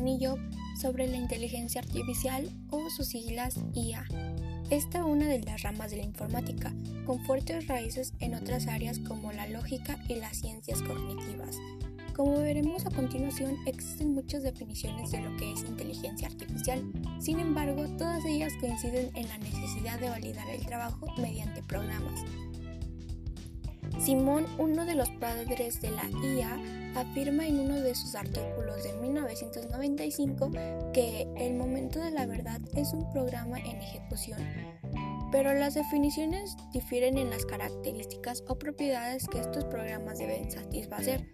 Anillo sobre la inteligencia artificial o sus siglas IA. Esta es una de las ramas de la informática, con fuertes raíces en otras áreas como la lógica y las ciencias cognitivas. Como veremos a continuación, existen muchas definiciones de lo que es inteligencia artificial. Sin embargo, todas ellas coinciden en la necesidad de validar el trabajo mediante programas. Simón, uno de los padres de la IA, afirma en uno de sus artículos de 1995 que El momento de la verdad es un programa en ejecución, pero las definiciones difieren en las características o propiedades que estos programas deben satisfacer.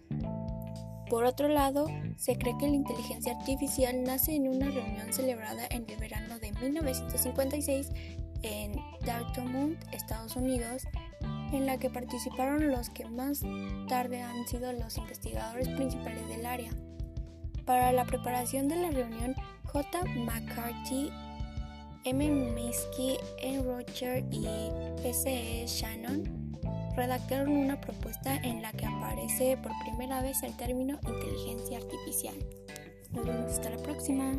Por otro lado, se cree que la inteligencia artificial nace en una reunión celebrada en el verano de 1956 en Dartmouth, Estados Unidos, en la que participaron los que más tarde han sido los investigadores principales del área. Para la preparación de la reunión, J. McCarthy, M. Minsky, N. Roger y S. E. Shannon redactaron una propuesta en la que aparece por primera vez el término inteligencia artificial. Nos vemos hasta la próxima.